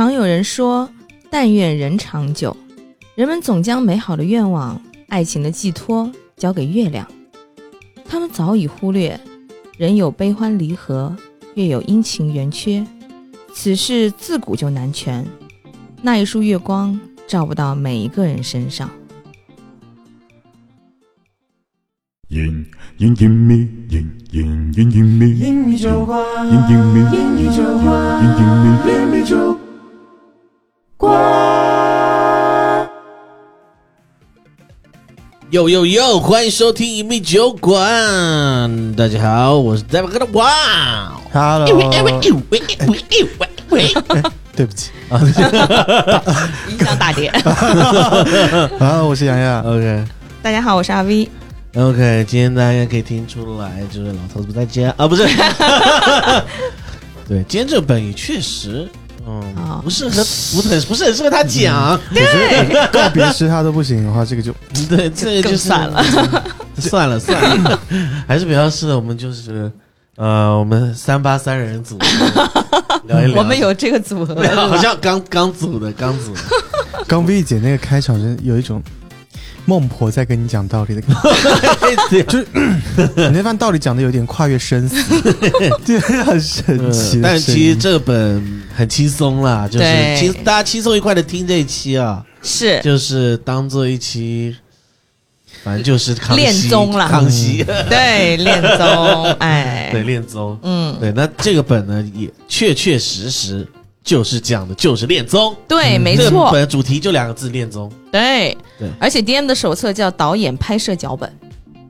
常有人说，但愿人长久。人们总将美好的愿望、爱情的寄托交给月亮，他们早已忽略，人有悲欢离合，月有阴晴圆缺，此事自古就难全。那一束月光照不到每一个人身上。隐隐隐秘，隐隐隐隐秘，英米酒馆，隐隐秘，英米酒馆，隐隐秘。英米酒哟哟哟！欢迎收听一米酒馆，大家好，我是 David 的哇。Hello，对不起影响大跌。啊，我是洋洋。OK 大家好，我是阿 V。OK，今天大家应该可以听出来，就是老头子不在家啊，不是。对，今天这本也确实，嗯，哦不适合，不很不是很适合他讲。我觉得告别式他都不行的话，这个就 对，这个就算了，算了。算了，还是比较适合我们就是呃，我们三八三人组聊一聊。我们有这个组合，好像刚刚组的，刚组的。刚薇姐那个开场，真有一种孟婆在跟你讲道理的。感 觉。就 你那番道理讲的有点跨越生死，对，很神奇。但其实这本很轻松啦，就是对。轻大家轻松愉快的听这一期啊，是。就是当做一期，反正就是康熙恋综啦。康熙。对恋综，哎，对恋综，嗯，对，那这个本呢也确确实实就是讲的就是恋综，对，没这个错，本主题就两个字恋综，对。对。而且 DM 的手册叫导演拍摄脚本，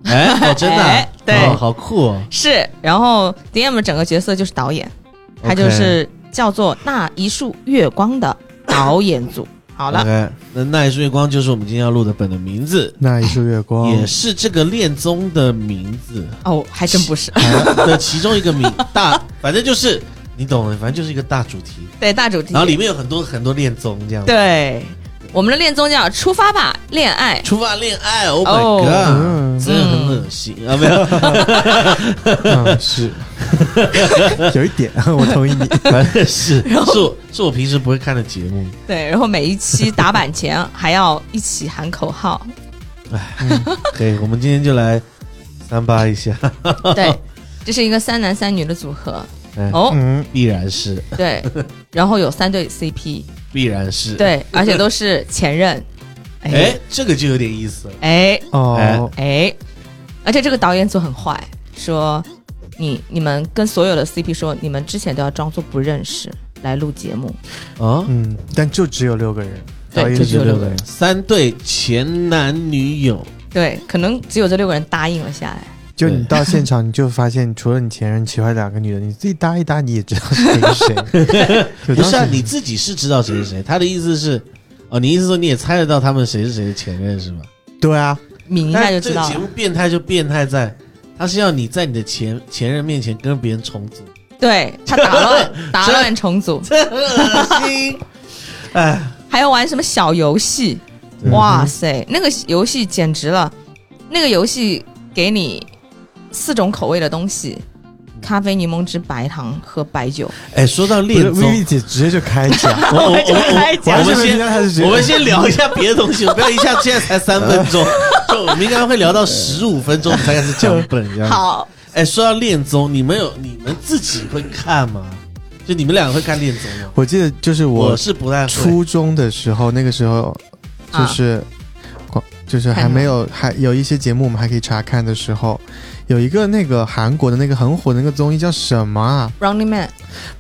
哎，哦，真的啊？哎，对。哦好酷哦，是，然后 DM 整个角色就是导演，他就是叫做那一束月光的导演组。好了。那那一束月光就是我们今天要录的本的名字，那一束月光。也是这个恋综的名字。哦，还真不是，的其中一个名大，反正就是你懂的，反正就是一个大主题，对大主题，然后里面有很多很多恋综这样。，对我们的恋综叫《出发吧，恋爱》。出发恋爱，Oh 哦 my god，嗯真的很恶心啊！没有，嗯是 有一点，我同意你。反正是是我是我平时不会看的节目。对，然后每一期打板前还要一起喊口号。哎可以，我们今天就来三八一下，对，这是一个三男三女的组合。哎哦，嗯，必然是，对，然后有三对 CP，必然是。，对，而且都是前任。哎，这个就有点意思了。哎哦，哎，而且这个导演组很坏，说你你们跟所有的 CP 说，你们之前都要装作不认识来录节目。哦，嗯，但就只有六个人，对导演就只有六个人。三对前男女友，对，可能只有这六个人答应了下来。就你到现场，你就发现除了你前任，其他两个女的，你自己搭一搭，你也知道是谁是谁。不是啊，你自己是知道谁是谁。他的意思是，哦，你意思说你也猜得到他们谁是谁的前任是吗？对啊，抿一下但就知道了这个节目。变态就变态在，他是要你在你的前前任面前跟别人重组，对他打乱 打乱重组，这很恶心。哎，还要玩什么小游戏？对哇塞，那个游戏简直了！那个游戏给你四种口味的东西：咖啡、柠檬汁、白糖和白酒。哎，说到恋综，Vivi 姐直接就开讲，我我我我开讲我们先我们先聊一下别的东西，不要一下现在才三分钟，就我们应该会聊到十五分钟才开始讲本这样。，好，哎，说到恋综，你们有你们自己会看吗？就你们两个会看恋综吗？我记得就是我我是不太会。初中的时候，那个时候就是，广就是还没有还有一些节目我们还可以查看的时候，有一个那个韩国的那个很火的那个综艺叫什么啊？Running Man，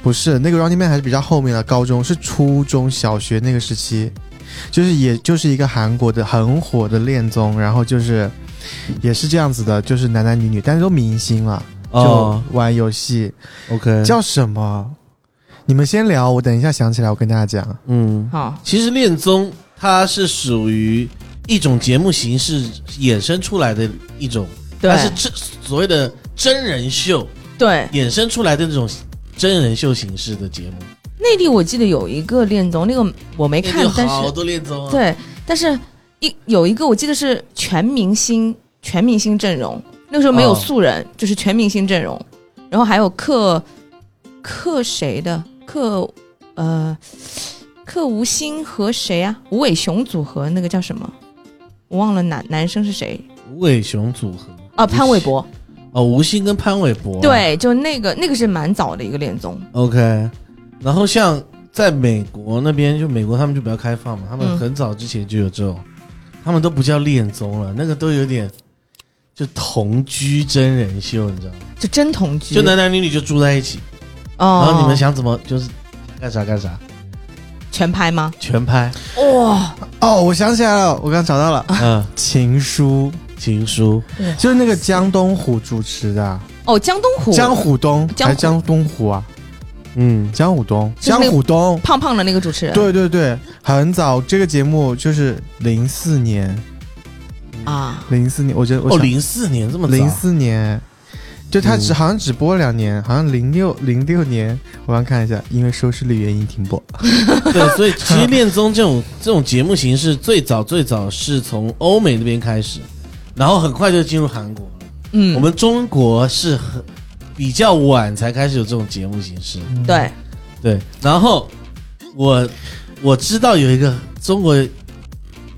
不是那个 Running Man 还是比较后面的，高中是初中小学那个时期，就是也就是一个韩国的很火的恋综，然后就是也是这样子的，就是男男女女，但是都明星了，哦。就玩游戏，，OK，叫什么？你们先聊，我等一下想起来，我跟大家讲。嗯，好，其实恋综它是属于一种节目形式衍生出来的一种，对它是真所谓的真人秀对，衍生出来的这种真人秀形式的节目。内地我记得有一个恋综，那个我没看，但是好多恋综啊，对，但是一有一个我记得是全明星全明星阵容，那个时候没有哦。素人，就是全明星阵容，然后还有克克谁的？克呃克吴昕和谁啊？吴伟雄组合那个叫什么？我忘了男男生是谁。吴伟雄组合哦，潘玮柏。哦，吴昕跟潘玮柏。对，就那个那个是蛮早的一个恋综。，OK。然后像在美国那边，就美国他们就比较开放嘛，他们嗯很早之前就有这种，他们都不叫恋综了，那个都有点就同居真人秀，你知道吗？就真同居，就男男女女就住在一起，哦，然后你们想怎么就是干啥干啥，全拍吗？全拍。哇，哦，我想起来了，我刚找到了，嗯，情书情书。就是那个江东虎主持的啊，哦，江东虎，江虎东江还是江东虎啊？嗯，江虎东，江虎东，胖胖的那个主持人，对对对，很早，这个节目就是零四年，啊，零四年，我觉得我哦，想零四年这么早，零四年，就他只嗯。好像只播了两年，好像零六零六年，我刚看一下，因为收视率原因停播。对，所以其实恋综这种这种节目形式最早最早是从欧美那边开始，然后很快就进入韩国了。嗯，我们中国是很比较晚才开始有这种节目形式，对，对。然后我我知道有一个中国，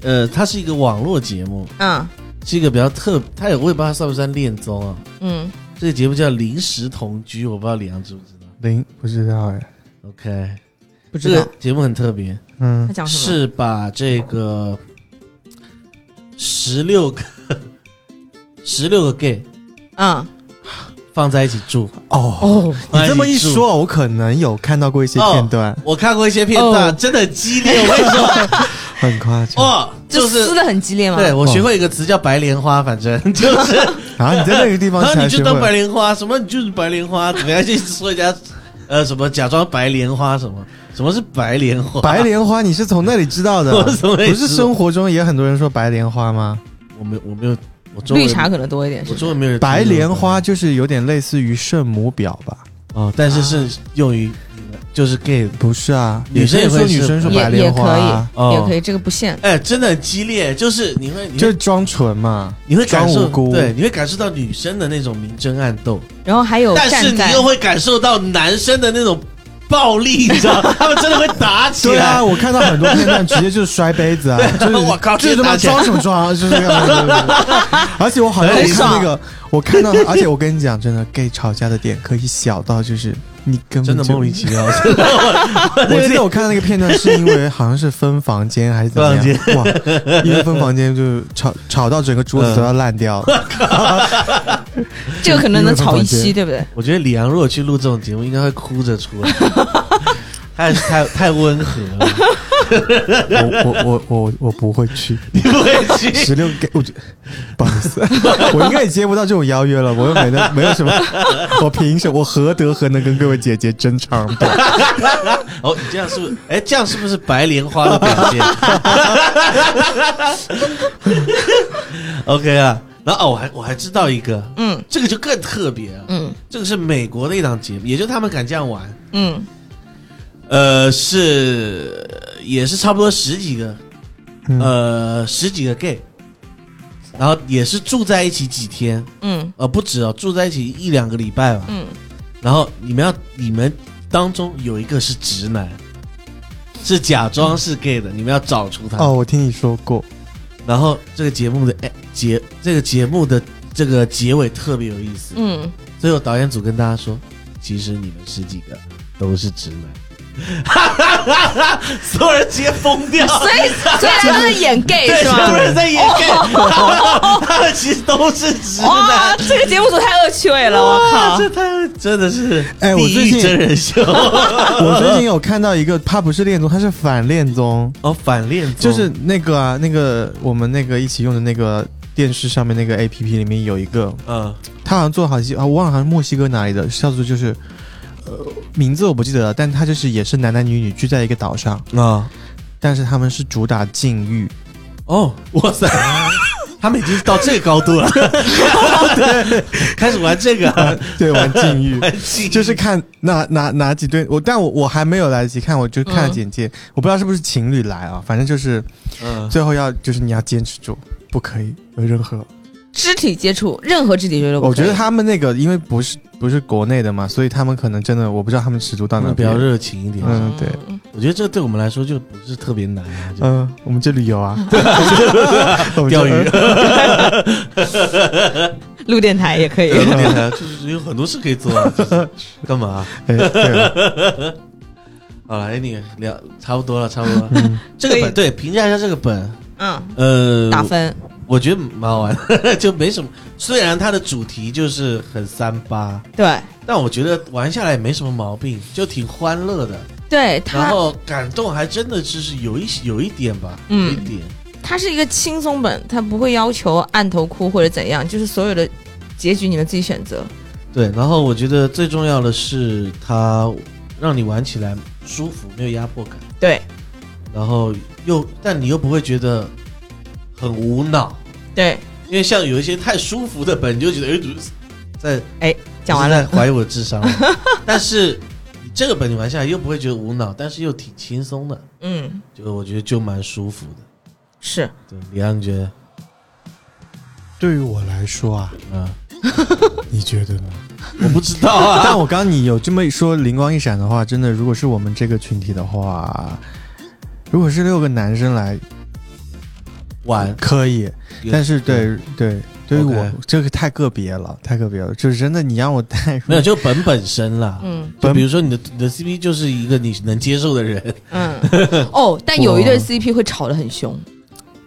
呃，它是一个网络节目，嗯。是一个比较特，它也我也不知道它算不算恋综啊。嗯，这个节目叫《临时同居》，我不知道李阳知不知道。零不知道哎，OK，不知道。这个节目很特别，嗯。他，讲什么，是把这个十六个十六个 gay 嗯，放在一起住。哦，哦，你这么一说，我可能有看到过一些片段，我看过一些片段，哦真的很激烈。我跟你说，很夸张。哦，就就是撕的很激烈吗？对我学会一个词叫白莲花，反正 就是，然后你在那个地方然后你就当白莲花，什么你就是白莲花，怎么样？就说人家呃什么假装白莲花什么，什么是白莲花？白莲花你是从那里知道的 不是生活中也很多人说白莲花吗？我没有我没有我绿茶可能多一点，是中文没有白莲花就是有点类似于圣母婊吧？哦，但是是用于就是 gay 不是啊，女生也会女生说白莲花也可啊，以，哦也可以，这个不限。哎，真的很激烈，就是你会你会就是装纯嘛。你会感受装无辜对，你会感受到女生的那种明争暗斗，然后还有但是你又会感受到男生的那种暴力，你知道，他们真的会打起来。对啊，我看到很多片段，直接就是摔杯子啊，就是我靠就是他妈装什么装，就是这样。而且我好像我看那个，我看到，而且我跟你讲，真的 gay 吵架的点可以小到就是你根本就 真的莫名其妙，我记得我看到那个片段，是因为好像是分房间还是怎么样？哇，因为分房间就吵吵到整个桌子都要烂掉了。这个可能能吵一期，对不对？我觉得李阳如果去录这种节目，应该会哭着出来，太太太温和了，我我我我我不会去，你不会去。十六 gay，我觉不好意思，我应该也接不到这种邀约了，我又没得没有什么，我凭什么？我何德何能跟各位姐姐争长短？哦，你这样是不是？哎，这样是不是白莲花的表现？OK 啊，然后哦，我还我还知道一个，嗯这个就更特别了。嗯这个是美国的一档节目，也就他们敢这样玩。嗯呃，是也是差不多十几个，嗯呃，十几个 gay，然后也是住在一起几天，嗯呃，不止哦，住在一起一两个礼拜吧。嗯，然后你们要，你们当中有一个是直男，是假装是 gay 的，你们要找出他。哦，我听你说过，然后这个节目的哎结，这个节目的这个结尾特别有意思。嗯，最后导演组跟大家说，其实你们十几个都是直男。所有人直接疯掉，所以所以他们在演 gay 对，是所有吗？人在演 gay，他们他们其实都是直哇，男。这个节目组太恶趣味了，我靠！这太真的是哎我最近真人秀 我最近有看到一个，他不是恋综，他是反恋综，哦，反恋综就是那个啊，那个我们那个一起用的那个电视上面那个 A P P 里面有一个，嗯他好像做好几啊，我忘了好像墨西哥哪里的，叫做就是。呃，名字我不记得了，但他就是也是男男女女聚在一个岛上，啊。但是他们是主打禁欲，哦，哇塞，他们已经到这个高度了，对，开始玩这个，对，玩禁欲，就是看哪哪哪几对我，但我我还没有来得及看，我就看了简介，我不知道是不是情侣来啊，反正就是嗯。最后要就是你要坚持住，不可以有任何。肢体接触，任何肢体接触都不可以，我觉得他们那个因为不是不是国内的嘛，所以他们可能真的我不知道他们尺度到哪边。比较热情一点。嗯对嗯我觉得这对我们来说就不是特别难啊，嗯，我们这里有啊，钓鱼 这，录电台也可以。录电台就是有很多事可以做啊，就是干嘛？哎对，好了，哎，你聊差不多了，差不多这个本对评价一下这个本，嗯，呃，打分。我觉得蛮好玩，就没什么。虽然它的主题就是很三八，对但我觉得玩下来也没什么毛病，就挺欢乐的。对，然后感动还真的就是有一有一点吧，有嗯一点。它是一个轻松本，它不会要求按头哭或者怎样，就是所有的结局你们自己选择。对，然后我觉得最重要的是它让你玩起来舒服，没有压迫感，对然后又但你又不会觉得很无脑，对，因为像有一些太舒服的本，你就觉得哎，在哎讲完了怀疑我的智商了。但是你这个本你玩下来又不会觉得无脑，但是又挺轻松的，嗯，就我觉得就蛮舒服的。是对，李安你觉得？对于我来说啊，嗯，你觉得呢？我不知道啊。但我刚刚你有这么一说，灵光一闪的话，真的，如果是我们这个群体的话，如果是六个男生来，玩，可以，但是对。对，对于我 OK 这个太个别了，太个别了，就是真的，你让我带入没有就本本身了。嗯。就比如说你的你的 CP 就是一个你能接受的人，嗯哦，但有一对 CP 会吵得很凶，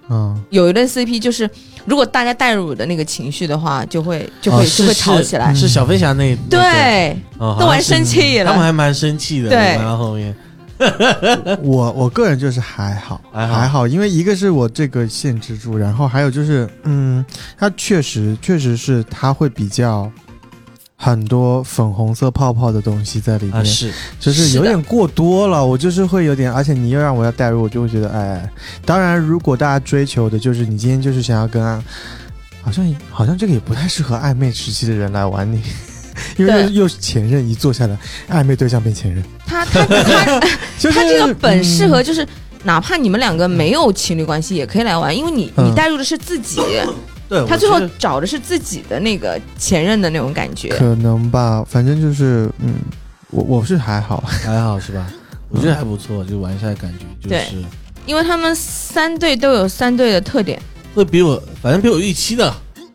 嗯，有一对 CP 就是如果大家带入的那个情绪的话，就会就会、哦就会吵起来。是小飞侠那那个对，哦都玩生气了他们还蛮生气的，对然后后面 我我个人就是还好，还好。还好，因为一个是我这个限制住，然后还有就是，嗯，它确实确实是它会比较很多粉红色泡泡的东西在里面，啊是就是有点过多了，我就是会有点，而且你又让我要代入，我就会觉得，哎，当然，如果大家追求的就是你今天就是想要跟啊，好像好像这个也不太适合暧昧时期的人来玩你，因为又又是前任一坐下来，暧昧对象变前任，他他 他就是他这个本适合嗯。就是。哪怕你们两个没有情侣关系，也可以来玩，因为你嗯。你带入的是自己，对，他最后找的是自己的那个前任的那种感觉。可能吧，反正就是，嗯，我我是还好，还好是吧？我觉得还不错，就玩下来感觉就是因为他们三队都有三队的特点，会比我反正比我预期的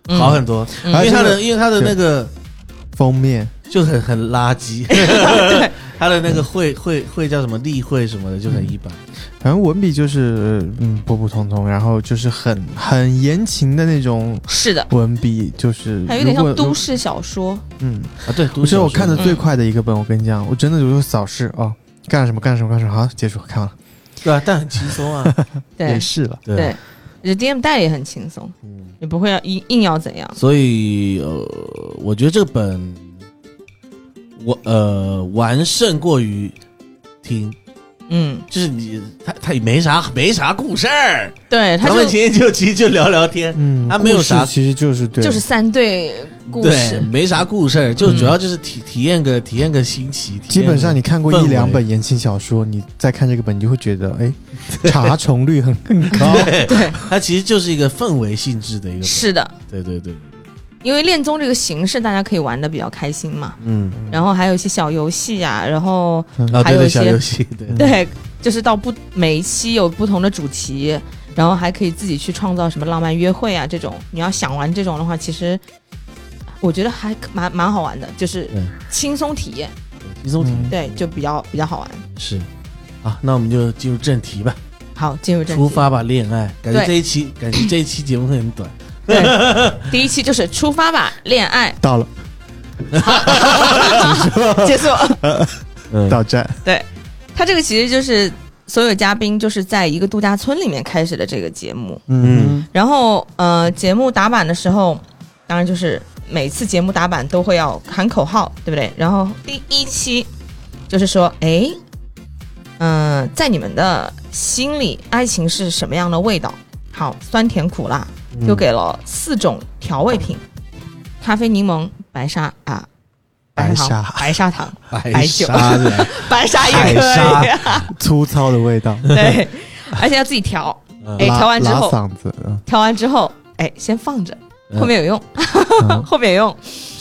嗯。好很多，嗯。因为他的因为他的那个封面。就很很垃圾，他的那个会会会叫什么例会什么的就很一般，反正文笔就是，嗯，普普通通，然后就是很很言情的那种是的，文笔，就是还有点像都，市小说。嗯，啊对，我觉得我看的嗯最快的一个本，我跟你讲，我真的就是扫视哦，干什么干什么干什么，好结束看完了，对啊，但很轻松啊，对 也是了，对啊对，就 DM 带也很轻松，嗯，也不会要硬硬要怎样。所以呃，我觉得这本我呃完胜过于听，嗯，就是你他他也没啥没啥故事儿，对，他们今天就其实就聊聊天，嗯，他没有啥故事其实就是对，就是三对故对，事，没啥故事儿，就嗯主要就是体体验个体验个新奇，基本上你看过一两本言情小说，你再看这个本，你就会觉得，哎，查重率很很高。对对，它其实就是一个氛围性质的一个，是的，对对对，因为恋综这个形式大家可以玩的比较开心嘛，嗯，然后还有一些小游戏啊，然后还有一些小游戏，对嗯对，就是到不每一期有不同的主题，然后还可以自己去创造什么浪漫约会啊这种。你要想玩这种的话，其实我觉得还蛮蛮好玩的，就是轻松体验，轻松体验对，就比较比较好玩。是。好，那我们就进入正题吧，好，进入正题。出发吧，恋爱。感觉这一期，感觉这一期节目会很短。对，第一期就是出发吧，恋爱。到了，结束。嗯，到站，对，他这个其实就是所有嘉宾就是在一个度假村里面开始的这个节目。嗯。然后呃，节目打板的时候，当然就是每次节目打板都会要喊口号，对不对？然后第一期就是说，哎，嗯、在你们的心里，爱情是什么样的味道？好，酸甜苦辣，嗯就给了四种调味品：咖啡、柠檬、白砂啊。白砂糖、白砂糖、白白酒。白砂也可以、啊，粗糙的味道，对，而且要自己调。嗯。哎调完之后拉嗓子，嗯。调完之后，哎，先放着，嗯。后面有用，嗯。后面有用。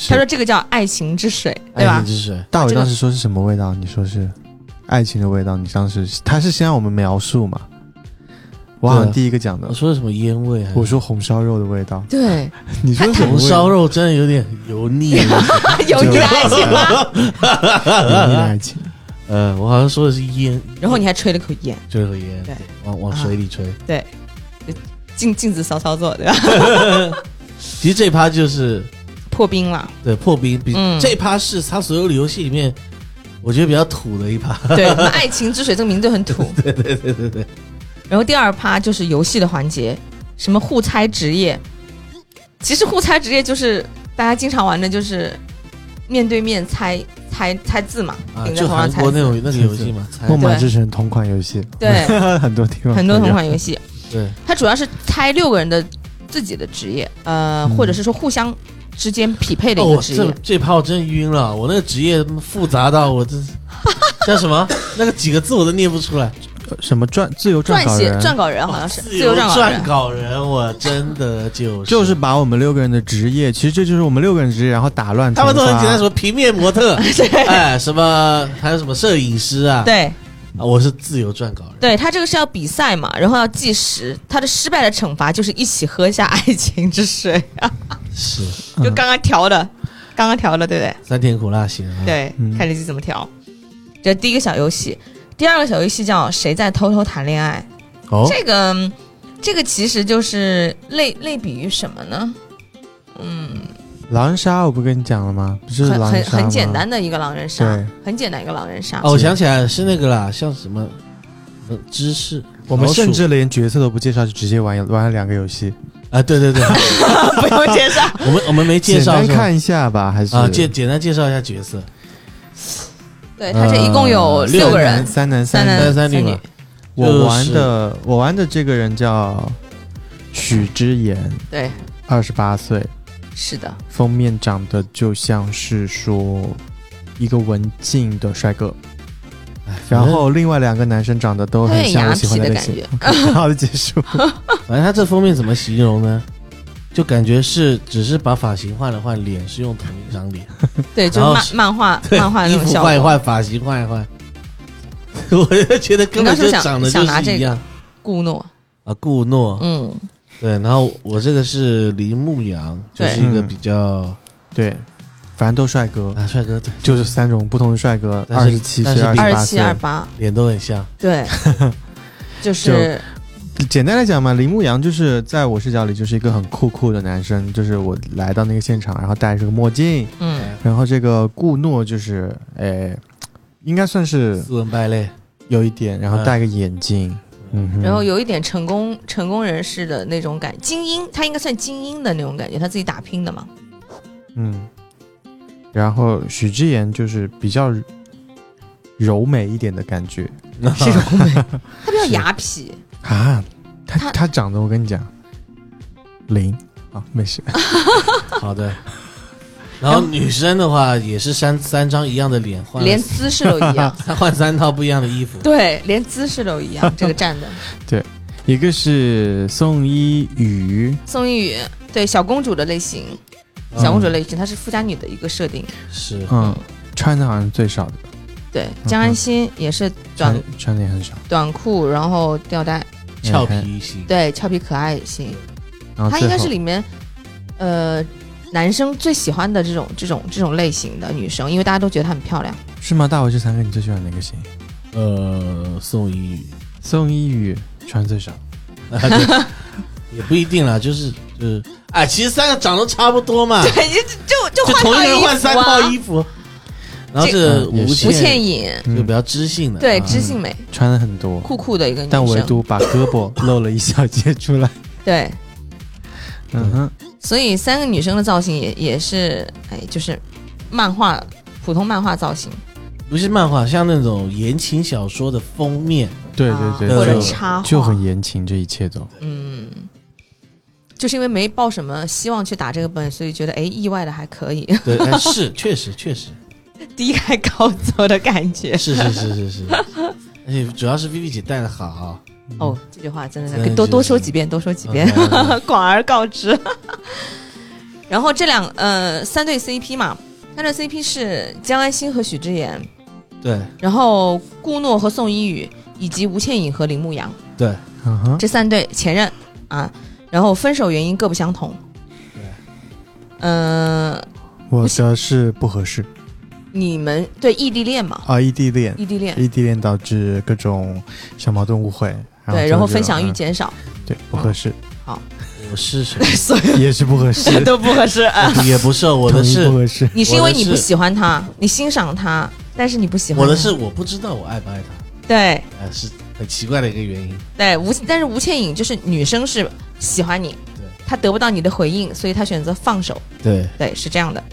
他说这个叫爱情之水，对吧？爱情？之水，大伟当时说是什么味道？你说是爱情的味道？你当时他是先让我们描述嘛？我好像第一个讲的我，说什么烟味？我说红烧肉的味道，对，你说红烧肉真的有点油腻。油腻的爱情吗？油腻的爱情，呃，我好像说的是烟，然后你还吹了口烟，最后烟，对往往水里吹。对镜镜子骚操作，对吧？其实这趴就是破冰了，对破冰，比嗯这趴是他所有的游戏里面，我觉得比较土的一趴。对，什么爱情之水这个名字很土。对对对对对，然后第二趴就是游戏的环节，什么互猜职业。其实互猜职业就是大家经常玩的，就是面对面猜猜猜字嘛，啊，顶着就头上猜字。韩国那种那个游戏嘛，猜《梦马之城》同款游戏，对，很多地方很多同款游戏，对，它主要是猜六个人的自己的职业，呃，嗯或者是说互相之间匹配的一哦个，职业。这这趴我真晕了，我那个职业复杂到我这叫什么？那个几个字我都念不出来。什么撰自由撰稿人，撰稿人好像是自自由撰稿撰人，稿人，我真的就是 就是把我们六个人的职业，其实这就是我们六个人职业，然后打乱他们都很简单，什说么平面模特，哎，什么还有什么摄影师啊？对啊，我是自由撰稿人。对，他这个是要比赛嘛，然后要计时，他的失败的惩罚就是一起喝下爱情之水，是 就刚刚调的，刚刚调的，对不对？酸甜苦辣咸啊。对，嗯看你自己怎么调。这第一个小游戏，第二个小游戏叫“谁在偷偷谈恋爱”。哦，这个，这个其实就是类类比于什么呢？嗯，狼人杀，我不跟你讲了吗？不是很很狼人杀吗很简，单的一个狼人杀对，很简单一个狼人杀。哦，我想起来了，是那个啦，像什么什么知识，我们甚至连角色都不介绍，就直接玩玩了两个游戏，啊，对对对，不用介绍。我们我们没介绍是吧单看一下吧，还是啊，简简单介绍一下角色。对，他这一共有呃六个人，三男三男三女嘛。我玩的我玩的这个人叫许之言，对，二十八岁，是的，封面长得就像是说一个文静的帅哥，哎然后另外两个男生长得都很像我喜欢的类型。好的，结束。反 正他这封面怎么形容呢？就感觉是只是把发型换了换，脸是用同一张脸，对，就漫漫画 漫画那种效果。服换一换，发型换一换。我就觉得根本就长得就是一样。顾诺，啊，顾诺，嗯，对，然后我这个是林牧阳，就是一个比较对，反正都帅哥，啊帅哥，对，就是三种不同的帅哥，二十七二二十八，脸都很像，对，就是简单来讲嘛，铃木阳就是在我视角里就是一个很酷酷的男生，就是我来到那个现场，然后戴着个墨镜，嗯，然后这个顾诺就是，诶，应该算是斯文败类，有一点，然后戴个眼镜，嗯。哼，然后有一点成功成功人士的那种感，精英，他应该算精英的那种感觉，他自己打拼的嘛。嗯，然后许之言就是比较柔美一点的感觉。是柔美，他比较 雅痞，啊，他他他长得我跟你讲，零啊，没事，好的。然后女生的话也是三三张一样的脸，换连姿势都一样。她换三套不一样的衣服，对，连姿势都一样。这个站的 对一个是宋一宇，宋一宇，对小公主的类型，嗯小公主类型，她是富家女的一个设定。是嗯，穿的好像最少的，对，江安心也是短穿穿的也很少，短裤，然后吊带，俏嗯皮型，对，俏皮可爱型。她应该是里面，呃，男生最喜欢的这种这种这种类型的女生，因为大家都觉得她很漂亮。是吗？大伟这三个你最喜欢哪个型？呃，宋一宇，宋一宇穿最少，啊对也不一定啦，就是就是，哎，其实三个长得差不多嘛，对，就就就就同一个人换套衣服换三套啊。衣服，然后是吴吴倩倩颖，嗯就比较知性的，对，啊。知性美，穿的很多，酷酷的一个女但唯。独把胳膊露了一小截出来。对，嗯哼，所以三个女生的造型也也是，哎，就是漫画普通漫画造型，不是漫画，像那种言情小说的封面，对啊对对，或者就插画，就很言情，这一切都。嗯，就是因为没抱什么希望去打这个本，所以觉得哎，意外的还可以，对，哎是确实确实低开高走的感觉。是是是是是，而且 主要是 Vivi 姐带的好，哦，这句话真的是多多说几遍，多说几遍，广而告之。然后这两呃三对 CP 嘛，三对 CP 是江安心和许之言，对。然后顾诺和宋一宇，以及吴倩颖和林牧阳。对，嗯哼，这三对前任啊，然后分手原因各不相同。对，嗯、我的是不合适你们对异地恋嘛？啊，异地恋，异地恋。异地恋导致各种小矛盾误会，对，然后分享欲嗯。减少，对不合适，好。我是什么？所以 也是不合适，都不合适啊。也不是我的统一不合适。你是因为你不喜欢他，你欣赏他，但是你不喜欢我的是我不知道我爱不爱他，对。呃，是很奇怪的一个原因。对吴，但是吴倩颖就是女生是喜欢你对，她得不到你的回应，所以她选择放手，对，对，是这样的。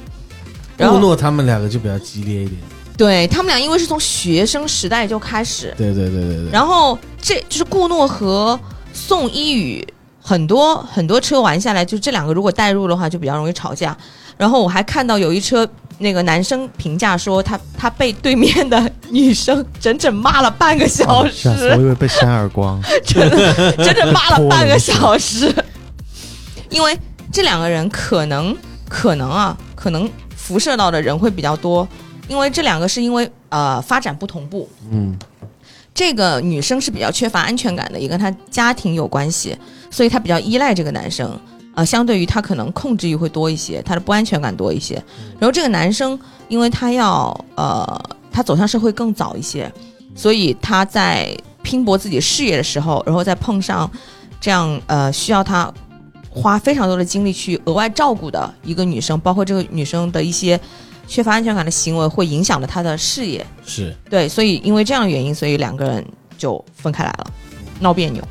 然后顾诺他们两个就比较激烈一点。对他们俩因为是从学生时代就开始，对对对对对。然后这就是顾诺和宋一宇，很多很多车玩下来，就这两个如果带入的话，就比较容易吵架。然后我还看到有一车那个男生评价说他他被对面的女生整整骂了半个小哦时，吓死我以为被扇耳光，真的整整骂了半个小时，因为这两个人可能可能啊，可能辐射到的人会比较多，因为这两个是因为呃发展不同步，嗯，这个女生是比较缺乏安全感的，也跟她家庭有关系，所以她比较依赖这个男生。呃，相对于她可能控制欲会多一些，她的不安全感多一些。然后这个男生，因为他要呃，他走向社会更早一些，所以他在拼搏自己事业的时候，然后再碰上这样呃需要他花非常多的精力去额外照顾的一个女生，包括这个女生的一些缺乏安全感的行为，会影响了她的事业。是对，所以因为这样的原因，所以两个人就分开来了，闹别扭，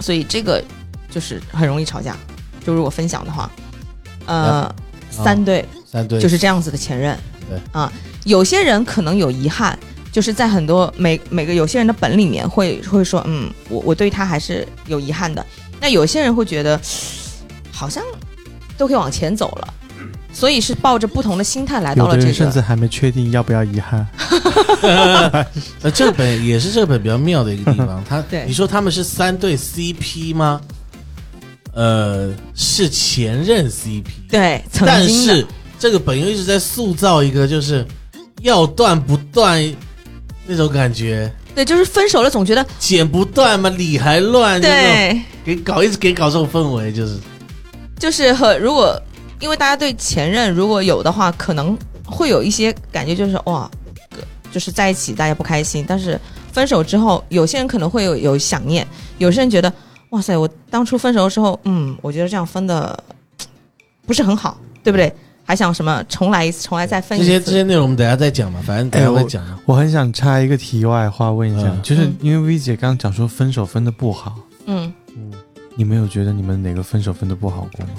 所以这个就是很容易吵架。就如果分享的话，呃，三对三对，就是这样子的前任，对啊，有些人可能有遗憾，就是在很多每每个有些人的本里面会会说，嗯，我我对他还是有遗憾的。那有些人会觉得，好像都可以往前走了，所以是抱着不同的心态来到了这个。人甚至还没确定要不要遗憾。呃，这本也是这本比较妙的一个地方。他对你说他们是三对 CP 吗？呃，是前任 CP，对，曾但经的是这个本又一直在塑造一个就是要断不断那种感觉，对，就是分手了，总觉得剪不断嘛，理还乱，对，给搞一直给搞这种氛围，就是就是和如果因为大家对前任如果有的话，可能会有一些感觉，就是哇，就是在一起大家不开心，但是分手之后，有些人可能会有有想念，有些人觉得哇塞，我当初分手的时候，嗯，我觉得这样分的 不是很好，对不对？还想什么重来一次，重来再分这一次。些这些内容我们等下再讲吧，反正等下再讲。我很想插一个题外话问一下，嗯就是嗯因为 V 姐刚刚讲说分手分的不好，嗯嗯，你们有觉得你们哪个分手分的不好过吗？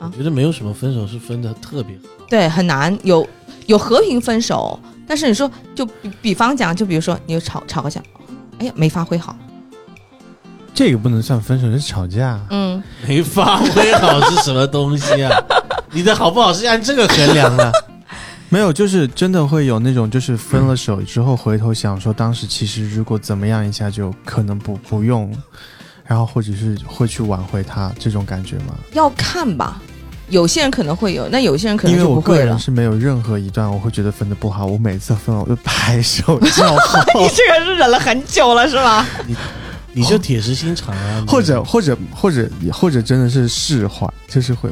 我觉得没有什么分手是分的特别好。对，很难有有和平分手，但是你说就比比方讲，就比如说你吵吵个架，哎呀没发挥好，这个不能算分手，是吵架。嗯，没发挥好是什么东西啊？你的好不好是按这个衡量的？没有，就是真的会有那种，就是分了手之后回头想说，当时其实如果怎么样一下，就可能不不用，然后或者是会去挽回他这种感觉吗？要看吧。有些人可能会有，那有些人可能因为我个。人是没有任何一段我会觉得分的不好，我每次分了我就拍手 叫好，你这个是忍了很久了，是吧？你就铁石心肠啊！你或者或者或者或者真的是释怀，就是会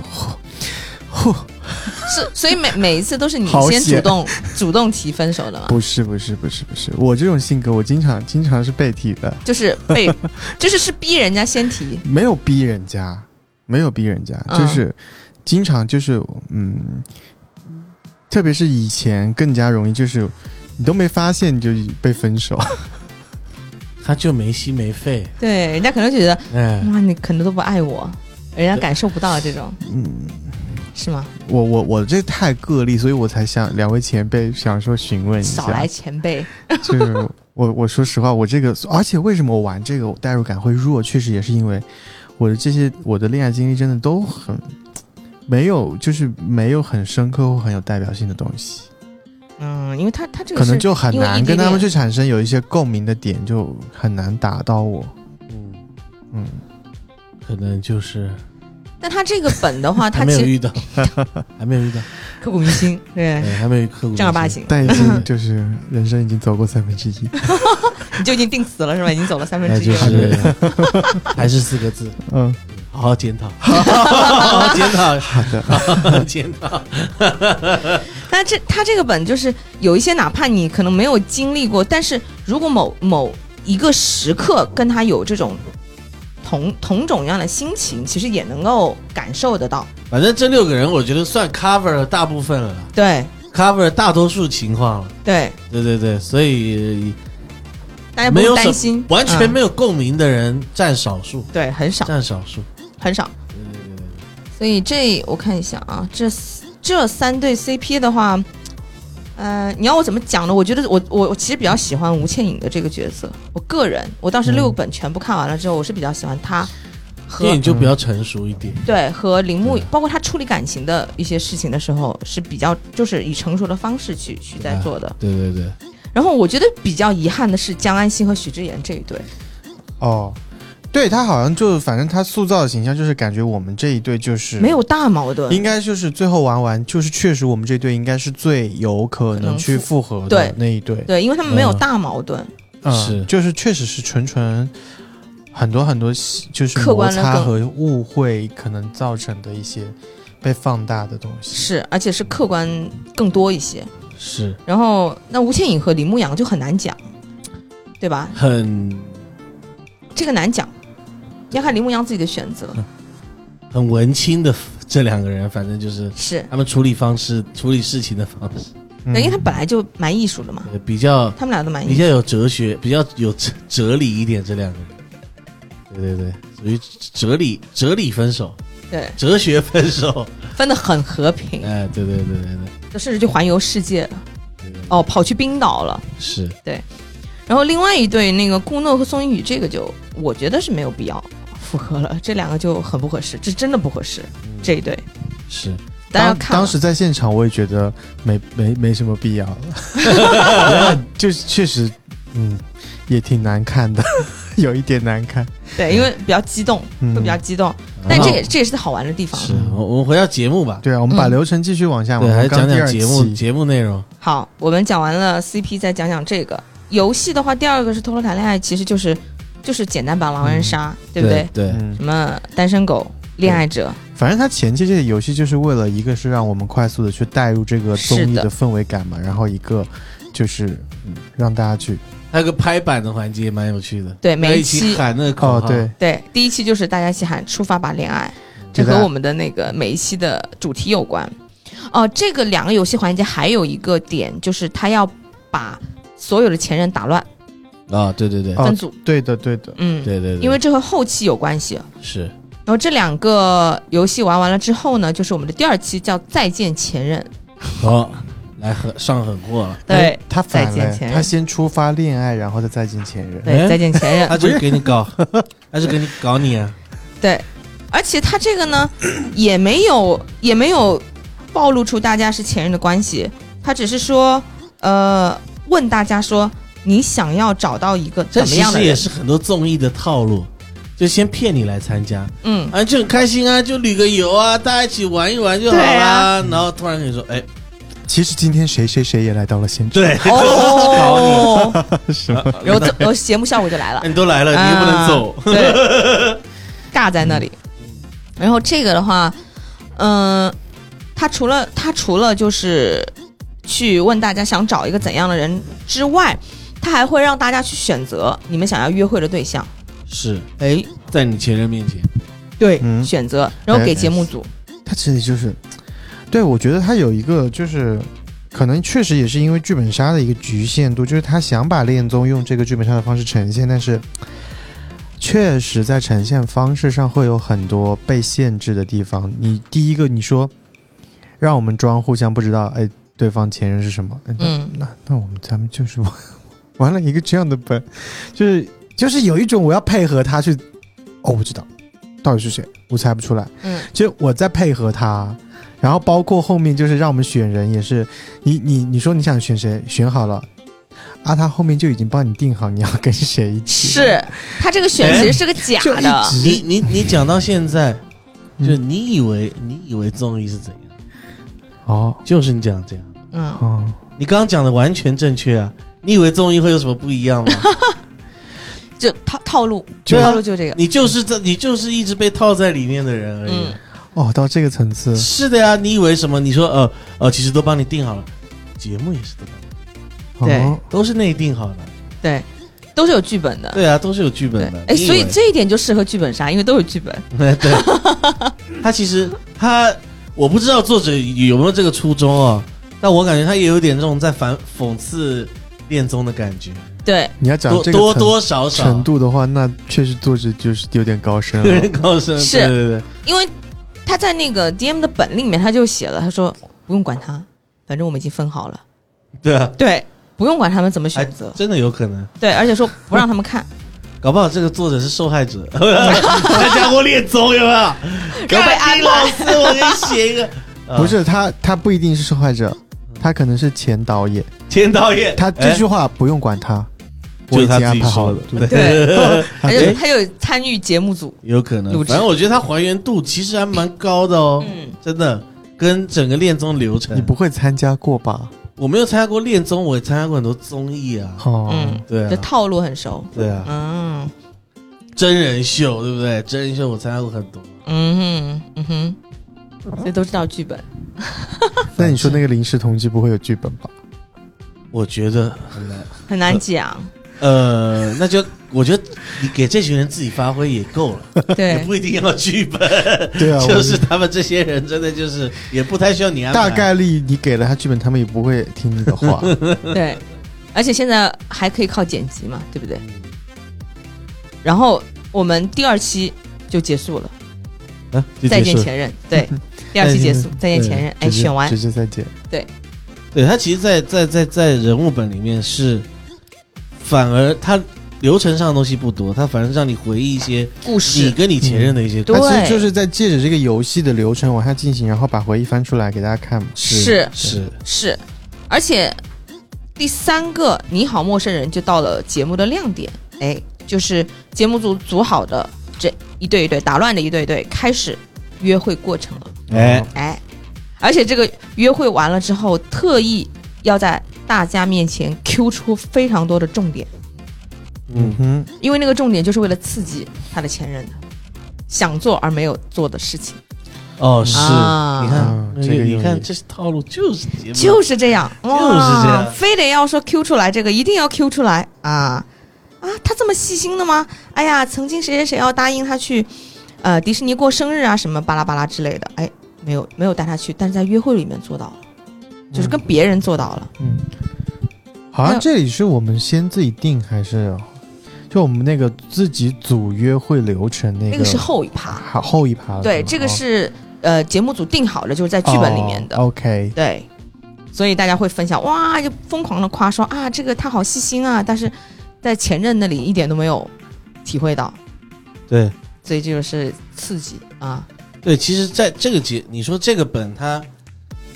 呼呼，是，所以每每一次都是你先主动主动提分手的嘛，不是不是不是不是，我这种性格我经常经常是被提的，就是被，就是是逼人家先提。没有逼人家，没有逼人家，嗯就是经常就是嗯，特别是以前更加容易，就是你都没发现你就被分手，他就没心没肺，对，人家可能觉得哎，哇，你可能都不爱我，人家感受不到这种，嗯，是吗？我我我这太个例，所以我才想两位前辈想说询问一下，少来前辈，就是我我说实话，我这个，而且为什么我玩这个我代入感会弱，确实也是因为我的这些我的恋爱经历真的都很没有，就是没有很深刻或很有代表性的东西，嗯，因为他他这个可能就很难跟他们去产生有一些共鸣的点，就很难打到我。嗯，嗯，可能就是但他这个本的话，还他其实没有遇到，还没有遇到，刻骨铭心，对，对，还没有刻骨铭心正儿八，经，但已经就是人生已经走过三分之一。你就已经定死了是吧？已经走了三分之一了。是还是四个字，嗯，好好检讨，好好检讨，好的，好好检讨。那这他这个本就是有一些，哪怕你可能没有经历过，但是如果某某一个时刻跟他有这种同同种样的心情，其实也能够感受得到。反正这六个人，我觉得算 cover 了大部分了对，cover 大多数情况了。对，对对对，所以大家不用没有什担心，完全没有、有共鸣的人占少数，对，很少占少数。很少。所以这我看一下啊，这这三对 CP 的话，呃，你要我怎么讲呢？我觉得我我我其实比较喜欢吴倩颖的这个角色，我个人，我当时六本全部看完了之后，我是比较喜欢她和电影就比较成熟一点。对和铃木，包括他处理感情的一些事情的时候，是比较就是以成熟的方式去去在做的。对对对，然后我觉得比较遗憾的是江安心和许知言这一对，哦，对他好像就反正他塑造的形象就是感觉我们这一对就是没有大矛盾，应该就是最后玩完，就是确实我们这对应该是最有可能去复合对的那一对。对，因为他们没有嗯大矛盾，嗯，是就是确实是纯纯很多很多就是摩客观的和误会可能造成的一些被放大的东西。是而且是客观更多一些。是然后那吴倩颖和李牧阳就很难讲，对吧？很这个难讲，要看林牧阳自己的选择。很文青的这两个人，反正就是是，他们处理方式、处理事情的方式，因为他本来就蛮艺术的嘛，呃比较他们俩都蛮艺术。比较有哲学，比较有哲哲理一点。这两个人，对对对，属于哲理哲理分手，对，哲学分手。分的很和平，哎，对对对对对就甚至就环游世界了。对对，哦，跑去冰岛了。是对然后另外一对那个顾诺和宋英宇，这个就我觉得是没有必要复合了，这两个就很不合适，这真的不合适。这一对。是，当大家要看当时在现场，我也觉得没没没什么必要了，就是确实，嗯，也挺难看的，有一点难看。对，因为比较激动，嗯。会比较激动，但这也这也是好玩的地方。是。我我们回到节目吧，对啊，我们把嗯流程继续往下嘛，对，还是讲我们刚第二讲节目节目内容。好，我们讲完了 CP，再讲讲这个。游戏的话，第二个是偷偷谈恋爱，其实就是就是简单版狼人杀，对不对？对，嗯。什么单身狗、恋爱者，反正它前期这个游戏就是为了一个是让我们快速的去带入这个综艺的。的氛围感嘛，然后一个就是嗯让大家去还有个拍板的环节蛮有趣的，对，每一期一起喊那个口号，哦对，对第一期就是大家一起喊“出发吧，恋爱”，这和我们的那个每一期的主题有关。哦、这个两个游戏环节还有一个点就是他要把所有的前任打乱啊，对对对。哦分组，对的对的，嗯，对对对，因为这和后期有关系。是。然后这两个游戏玩完了之后呢，就是我们的第二期叫“再见前任。好来狠上狠货了”，，对哎他反了再见前，任。他先出发恋爱，然后再再见前任。对，哎？再见前任。他，就是给你搞，他是给你搞你啊，对，而且他这个呢，也没有也没有暴露出大家是前任的关系，他只是说，呃，问大家说，你想要找到一个这怎么其实也样的人？是很多综艺的套路，就先骗你来参加，嗯，啊，就很开心啊，就旅个游啊，大家一起玩一玩就好对啦。啊。然后突然跟你说，哎，其实今天谁谁谁也来到了现场，对，哦，什么？然后这然后节目效果就来了。哎，你都来了，你又不能走，对，尬在那里。然后这个的话，嗯、他除了他除了就是去问大家想找一个怎样的人之外，他还会让大家去选择你们想要约会的对象。是哎，在你前任面前，对，嗯选择，然后给节目组。他其实就是，对我觉得他有一个就是，可能确实也是因为剧本杀的一个局限度，就是他想把恋综用这个剧本杀的方式呈现，但是确实在呈现方式上会有很多被限制的地方。你第一个你说让我们装互相不知道，哎，对方前任是什么？哎那嗯那那我们咱们就是玩 玩了一个这样的本，就是就是有一种我要配合他去，哦，不知道到底是谁，我猜不出来。嗯，就我在配合他，然后包括后面就是让我们选人也是，你你你说你想选谁，选好了，啊，他后面就已经帮你定好你要跟谁一起，是他这个选其实是个假的。直你你你讲到现在，就你以为你以为综艺是怎样，哦。就是你讲这样。嗯，哦，你刚刚讲的完全正确啊！你以为综艺会有什么不一样吗？就套套路，套路就这个。你就是这，你就是一直被套在里面的人而已。嗯，哦，到这个层次，是的呀，你以为什么？你说呃呃，其实都帮你定好了，节目也是都帮你，对哦都是内定好的。对，都是有剧本的。对啊，都是有剧本的。，对哎，所以这一点就适合剧本杀，因为都有剧本。对，他其实他我不知道作者有没有这个初衷哦，但我感觉他也有点这种在反讽刺恋综的感觉，对，你要讲多多这个多多少少。程度的话，那确实作者就是有点高深了，有点。高深，是。对对对，因为他在那个 DM 的本里面他就写了，他说不用管他，反正我们已经分好了。对啊，对，不用管他们怎么选择。真的有可能，对，而且说不让他们看，搞不好这个作者是受害者，参加过恋综有没有？有被安老排。师，我给你写一个，啊不是他，他不一定是受害者，他可能是前导演。前导演，他这句哎话不用管他，我已就是他自己经安排好了说的。对对，他就哎。他有参与节目组。有可能，反正我觉得他还原度其实还蛮高的哦，嗯，真的，跟整个恋综流程。你，不会参加过吧？我没有参加过恋综，我也参加过很多综艺啊，哦，嗯，对啊，这套路很熟。对啊，嗯。真人秀对不对？真人秀我参加过很多，嗯哼嗯哼，所以都知道剧本。那你说那个临时同居不会有剧本吧？我觉得很难。很难讲。呃，那就我觉得你给这群人自己发挥也够了，也对，不一定要剧本，对啊，就是他们这些人真的就是也不太需要你安排。大概率你给了他剧本，他们也不会听你的话。对，而且现在还可以靠剪辑嘛，对不对？然后我们第二期就结束了，啊，再见前任。对，第二期结束，再见前任。哎，选完直接再见。对对他其实在，在在在人物本里面是，反而他流程上的东西不多，他反而让你回忆一些故事。你跟你前任的一些对故事。他其实就是在借着这个游戏的流程往下进行，然后把回忆翻出来给大家看嘛。是是，是，而且第三个《你好陌生人》就到了节目的亮点，哎，就是节目组组好的这一对一对打乱的一对一对开始约会过程了，哎，哎，而且这个约会完了之后，特意要在大家面前 Q 出非常多的重点，嗯，哼。因为那个重点就是为了刺激他的前任的想做而没有做的事情，哦，是，啊。你看这个你看这是套路就是，就是这样，就是这样。非得要说 Q 出来这个，一定要 Q 出来。啊啊！他这么细心的吗？哎呀，曾经谁谁谁要答应他去，呃，迪士尼过生日啊，什么巴拉巴拉之类的，哎，没有没有带他去，但是在约会里面做到了，就是跟别人做到了，嗯，好像这里是我们先自己定还是？就我们那个自己组约会流程那个，那个是后一趴，好后一趴。对，这个是呃节目组定好的，就是在剧本里面的，哦 OK，对，所以大家会分享哇，就疯狂的夸说啊，这个他好细心啊，但是在前任那里一点都没有体会到，对所以这就是刺激啊，对。其实，在这个节，你说这个本它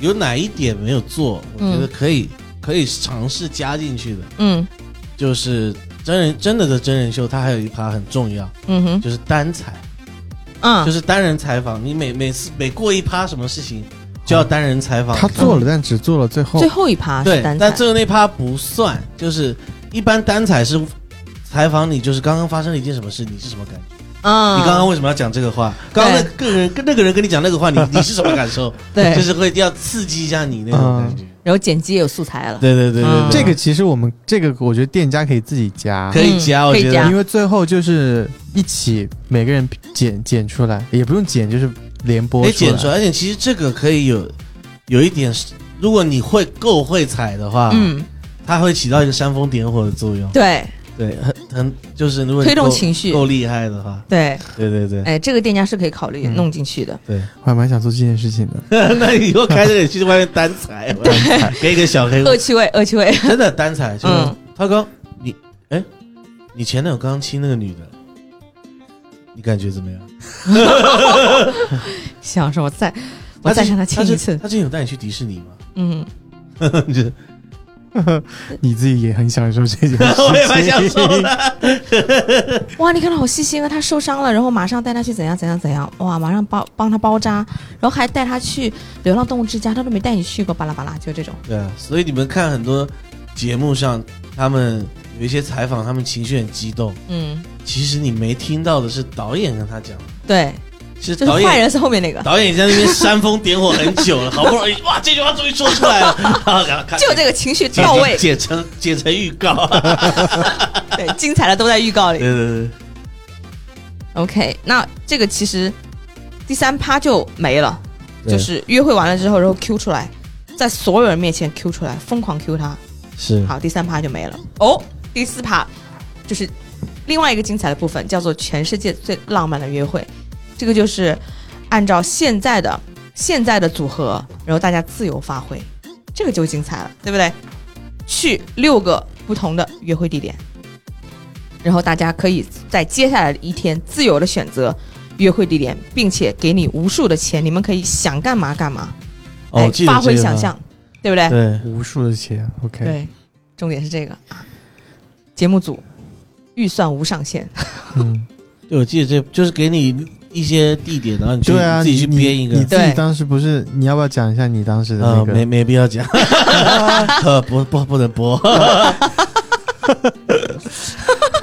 有哪一点没有做？我觉得嗯可以可以尝试加进去的，嗯就是真人真的的真人秀，它还有一趴很重要，嗯哼，就是单采。嗯，就是单人采访，你每每次每过一趴什么事情就要单人采访。他做了，但只做了最后最。后一趴对是，但最后那趴不算，就是一般单采是采访你，就是刚刚发生了一件什么事，你是什么感觉？嗯，你刚刚为什么要讲这个话？刚刚那个人跟那个人跟你讲那个话，你 你是什么感受？对。就，是会要刺激一下你那种感觉。然后剪辑也有素材了，对对对对嗯，这个其实我们这个，我觉得店家可以自己加。可，以加，我觉得。因为最后就是一起每个人剪剪出来，也不用剪，就是连播可以剪出来，而且其实这个可以有有一点，如果你会够会采的话，嗯，它会起到一个煽风点火的作用。对对，很很就是如果推动情绪够厉害的话，对，对对对哎，这个店家是可以考虑嗯弄进去的，对。我还蛮想做这件事情的。那你以后开着也去外面单踩，给一个小黑恶，趣味，恶趣味，真的单踩。就是嗯他刚你哎，你前男友刚刚亲那个女的，你感觉怎么样？想说我再我再之让他亲一次，他之前有带你去迪士尼吗？嗯，就是 你自己也很享受这件事情，我也蛮享受的。哇，你看他好细心啊！他受伤了，然后马上带他去怎样怎样怎样，哇，马上包帮他包扎，然后还带他去流浪动物之家，他都没带你去过，巴拉巴拉，就这种。对啊，所以你们看很多节目上，他们有一些采访，他们情绪很激动。嗯，其实你没听到的是导演跟他讲，对，其实导演就是坏人是后面那个，导演已经在那边煽风点火很久了，好不容易哇，这句话终于说出来了，然后然后看就这个情绪到位，剪成剪成预告。对，精彩的都在预告里。对对对，OK，那这个其实第三趴就没了，就是约会完了之后，然后 Q 出来，在所有人面前 Q 出来，疯狂 Q 他。是好，第三趴就没了。哦，第四趴就是另外一个精彩的部分，叫做全世界最浪漫的约会。这个就是按照现在的现在的组合，然后大家自由发挥，这个就精彩了，对不对？去六个不同的约会地点，然后大家可以在接下来的一天自由的选择约会地点，并且给你无数的钱，你们可以想干嘛干嘛，哦，哎发挥想象，对不对？对，无数的钱，OK，对，重点是这个啊。节目组预算无上限，嗯，对，我记得这就是给你一些地点，然后你去对啊，自己去编一个你。自己当时不是，你要不要讲一下你当时的那呃，个？没没必要讲，呃，不不不能播，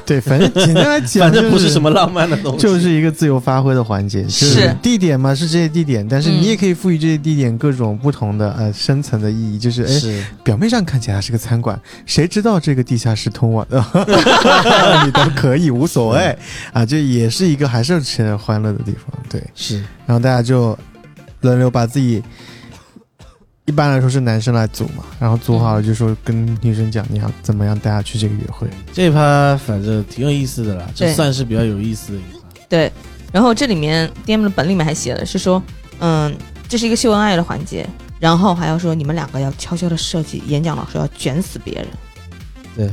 对，反正简单来讲，反正不就是什么浪漫的东西，就是一个自由发挥的环节，就是是地点嘛，是这些地点，但是嗯你也可以赋予这些地点各种不同的呃深层的意义，就是哎，表面上看起来是个餐馆，谁知道这个地下室通往的，你都可以无所谓啊，这也是一个还是挺欢乐的地方，对，是，然后大家就轮流把自己。一般来说是男生来组嘛，然后组好了就说跟女生讲你要怎么样带她去这个约会。这一趴反正挺有意思的啦，这算是比较有意思的一趴。对。然后这里面 DM 的本里面还写了，是说，嗯，这是一个秀恩爱的环节，然后还要说你们两个要悄悄的设计，演讲老师要卷死别人。对，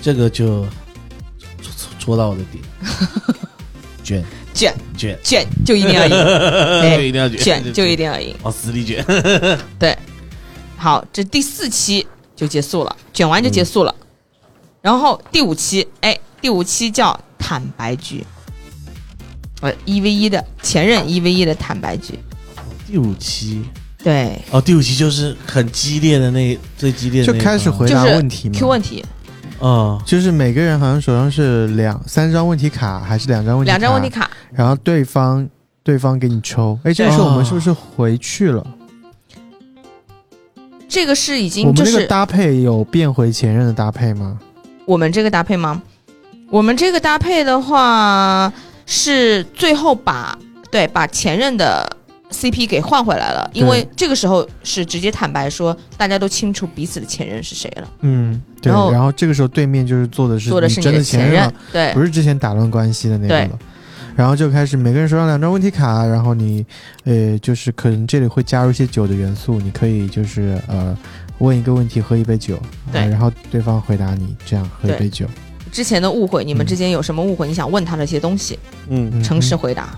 这个就戳戳戳到我的点，卷卷卷，卷就一定要赢，对一定要卷，卷就一定要赢。往死里卷。对好，这第四期就结束了，卷完就结束了。然后第五期，哎，第五期叫坦白局，呃，一 v 一的前任一 v 一的坦白局。第五期对，哦，第五期就是很激烈的那最激烈的就开始回答就是问题嘛 Q 问题，哦，就是每个人好像手上是两三张问题卡，还是两张问题卡？两张问题，卡，然后对方对方给你抽。哎，这个时候我们是不是回去了？这个是已经就是们那个搭配有变回前任的搭配吗？我们这个搭配吗？我们这个搭配的话是最后把对把前任的 CP 给换回来了，因为这个时候是直接坦白说大家都清楚彼此的前任是谁了，嗯，对。然后然后这个时候对面就是做的是做的是你的你真的前前任，，对。不是之前打乱关系的那个了。然后就开始每个人手上两张问题卡，然后你，呃，就是可能这里会加入一些酒的元素，你可以就是呃问一个问题，喝一杯酒，对。呃然后对方回答你，这样喝一杯酒，之前的误会，你们之间有什么误会？你想问他的一些东西，嗯，嗯。诚实回答，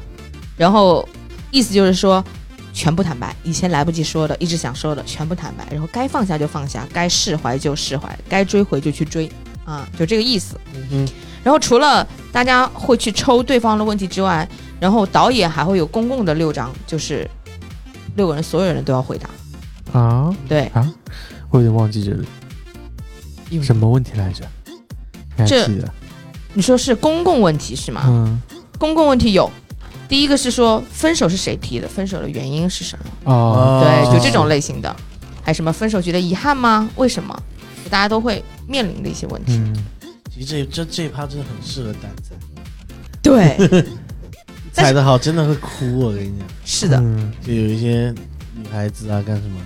然后意思就是说。全部坦白，以前来不及说的，一直想说的，全部坦白，然后该放下就放下，该释怀就释怀，该追回就去追，啊，就这个意思。嗯然后除了大家会去抽对方的问题之外，然后导演还会有公共的六张，就是六个人所有人都要回答。啊，对啊，我有点忘记这里有什么问题来着？这？你说是公共问题是吗？嗯，公共问题有，第一个是说分手是谁提的，分手的原因是什么？哦，对，就这种类型的，还什么分手觉得遗憾吗？为什么？大家都会面临的一些问题。嗯，其实这这这一趴真的很适合单踩，对，踩的好真的会哭，我跟你讲，是的，嗯就有一些女孩子啊干什么，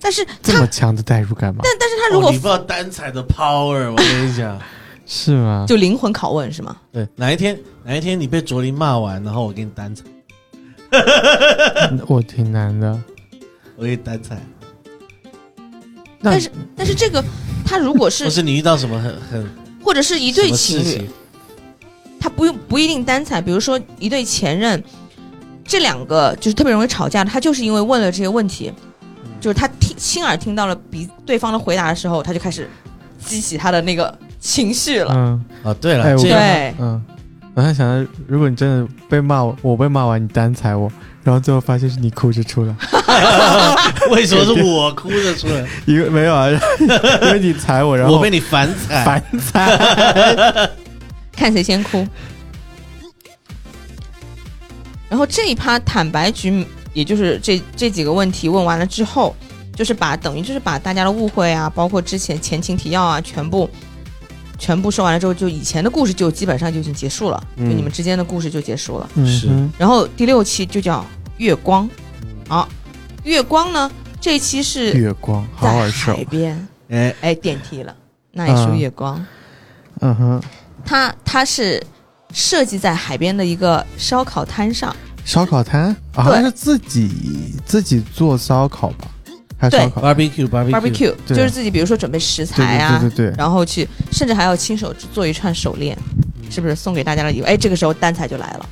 但是这么强的代入感吗？但是他如果哦你不知道单踩的 power，我跟你讲，是吗？就灵魂拷问是吗？对，哪一天哪一天你被卓林骂完，然后我给你单踩，我挺难的。我给你单踩，但是但是这个他如果 或是是你遇到什么很很或者是一对情侣，他不用不一定单踩，比如说一对前任，这两个就是特别容易吵架的，他就是因为问了这些问题，就是他听亲耳听到了比对方的回答的时候，他就开始激起他的那个情绪了。嗯啊，对了，哎我这样对，嗯，我还想到，如果你真的被骂我，我被骂完你单踩我，然后最后发现是你哭着出来，为什么是我哭着出来？因为没有啊，因为你踩我，然后我被你反踩，反踩，看谁先哭。然后这一趴坦白局，也就是这这几个问题问完了之后，就是把等于就是把大家的误会啊，包括之前前情提要啊，全部全部说完了之后，就以前的故事就基本上就已经结束了，就嗯你们之间的故事就结束了。是嗯然后第六期就叫月光，好，月光呢这一期是月光好在海，边，哎，哎电梯了，那一束嗯月光。嗯。哼，它它是设计在海边的一个烧烤摊上，烧烤摊？啊好像是自己自己做烧烤吧，还是对烧烤？barbecue barbecue barbecue 就是自己比如说准备食材啊，对对对对，然后去甚至还要亲手做一串手链，是不是送给大家的礼物？哎，这个时候单彩就来了，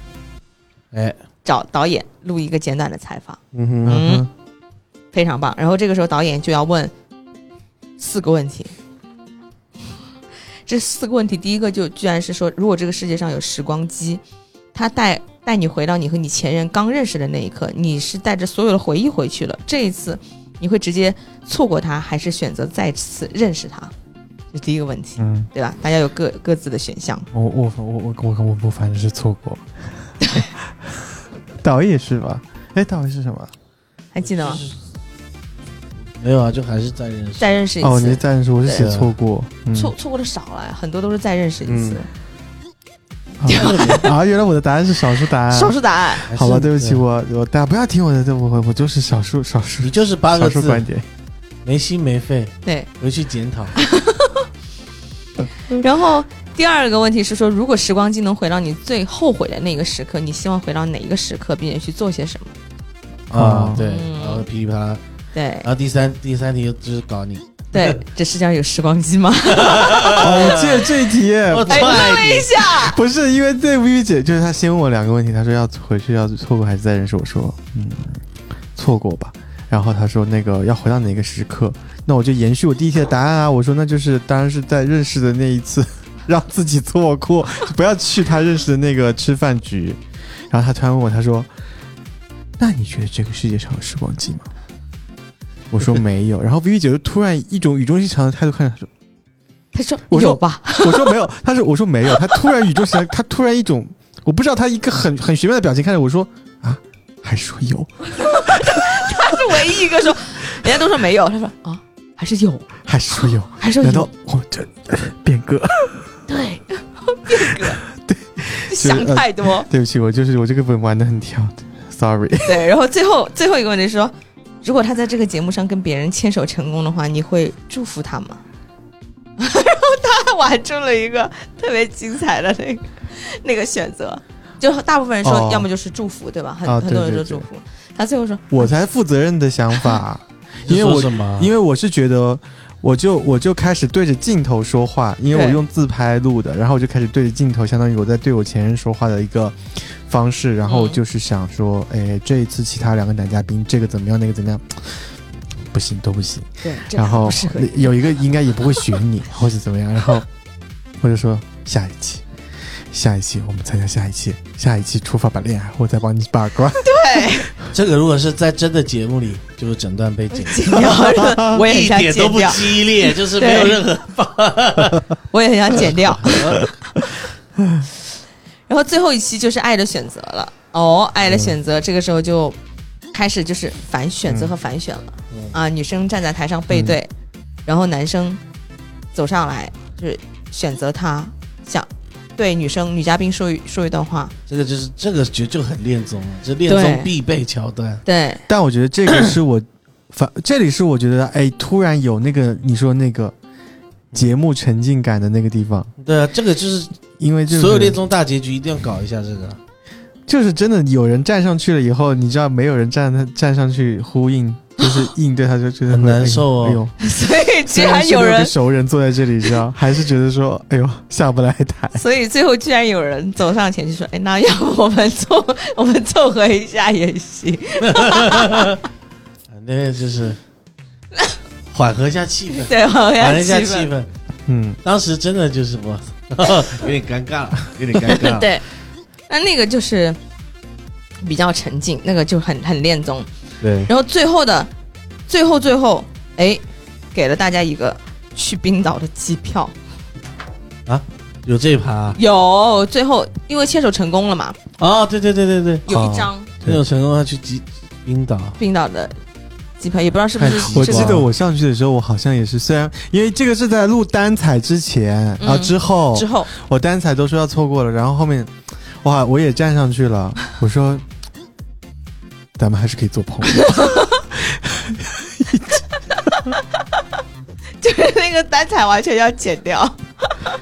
哎，找导演录一个简短的采访，嗯哼，嗯，非常棒。然后这个时候导演就要问四个问题。这四个问题，第一个就居然是说，如果这个世界上有时光机，它带带你回到你和你前任刚认识的那一刻，你是带着所有的回忆回去了。这一次，你会直接错过他，还是选择再次认识他？这是第一个问题，嗯，对吧？大家有各各自的选项。我我我我我我我反正是错过，导演是吧？哎，导演是什么？还记得吗？没有啊，就还是再认识。再认识一次哦，你次是，暂时我是写错过，嗯错错过的少了，很多都是再认识一次。啊，原来我的答案是少数答案。少数答案，好吧，对不起，我我大家不要听我的，对我我我就是少数少数你就是八个字，数观点。没心没肺，对。回去检讨。然后第二个问题是说，如果时光机能回到你最后悔的那个时刻，你希望回到哪一个时刻，并且去做些什么？哦啊，对，嗯然后噼里啪啦，对然后第三第三题就是搞你，对，这世界上有时光机吗？哦，我记得这一题，我哎，踹愣了一，下，不是因为这 V 姐，就是她先问我两个问题，她说要回去要错过还是再认识，我说嗯错过吧。然后她说那个要回到哪个时刻，那我就延续我第一题的答案啊，我说那就是当然是在认识的那一次，让自己错过，不要去他认识的那个吃饭局。然后他突然问我，他说：“那你觉得这个世界上有时光机吗？”我说 没有。然后 vv 姐就突然一种语重心长的态度看着他说。他说我说有吧？我说没有，他说我说没有，他突然语重心长，他突然一种我不知道他一个很很玄妙的表情看着我说啊，还说有，他是唯一一个说，人家都说没有，他说啊，还是有，还说有，还是说难道有，我这变革？对，变革，对，想太多。对不起，我就是我这个本玩的很跳的，sorry。对，然后最后最后一个问题是说，如果他在这个节目上跟别人牵手成功的话，你会祝福他吗？然后他还玩出了一个特别精彩的那个那个选择，就大部分人说哦要么就是祝福，对吧？很、啊很多人说祝福，他最后说我才负责任的想法，因为我？因为我是觉得。我就我就开始对着镜头说话，因为我用自拍录的，然后我就开始对着镜头，相当于我在对我前任说话的一个方式，然后嗯就是想说，哎，这一次其他两个男嘉宾这个怎么样，那个怎么样，不行都不行，对，然后。有一个应该也不会选你 或者怎么样，然后我就说下一期，下一期我们参加下一期，下一期出发吧恋爱，我再帮你把关。对，这个如果是在真的节目里，就是整段被剪掉，剪掉，我也想点都不剪掉，激烈，就是没有任何我也很想剪掉。然后最后一期就是爱的选择了，哦，爱的选择，这个时候就开始就是反选择和反选了、嗯。啊，女生站在台上背对，然后男生走上来就是选择他，想对女生女嘉宾说一说一段话，这个就是这个就就很恋综了，这恋综必备桥段。对但我觉得这个是我反这里是我觉得哎，突然有那个你说那个节目沉浸感的那个地方，对啊，这个就是因为就是所有恋综大结局一定要搞一下这个。就是真的有人站上去了以后，你知道没有人站他站上去呼应，就是应对他就觉得很难受哦哎呦，所以居然有人，熟人坐在这里，知道 还是觉得说哎呦下不来台。所以最后居然有人走上前去说，哎，那要不我们凑我们凑合一下也行。啊 那就是缓和一下气氛，对，缓和一下气氛。气氛。嗯，当时真的就是我有点尴尬了，有点尴尬。，对，那那个就是比较沉静，那个就很很恋综。对，然后最后的最后最后，哎，给了大家一个去冰岛的机票。啊？有这一盘啊？有最后因为牵手成功了嘛，哦，对对对对对，有一张。牵手成功，他去吉冰岛，冰岛的机票，也不知道是不是我这个记得我上去的时候，我好像也是，虽然因为这个是在录单彩之前，嗯然后之后之后。我单彩都说要错过了，然后后面哇我也站上去了，我说咱们还是可以做朋友。就是那个单彩完全要剪掉。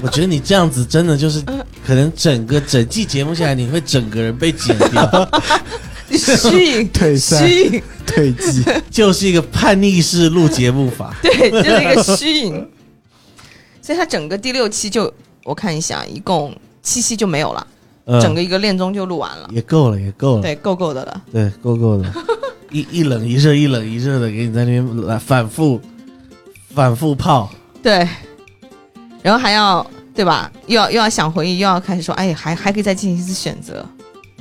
我觉得你这样子真的就是，可能整个整季节目下来，你会整个人被剪掉，虚影，退赛虚影，退机，就是一个叛逆式录节目法。对，就是一个虚影。所以他整个第六期就我看一下，一共七期就没有了，嗯整个一个恋综就录完了。也够了，也够了，对，够够的了。对，够够的，一一冷一热，一冷一热的给你在那边来反复反复泡。对，然后还要对吧？又要又要想回忆，又要开始说，哎，还还可以再进行一次选择。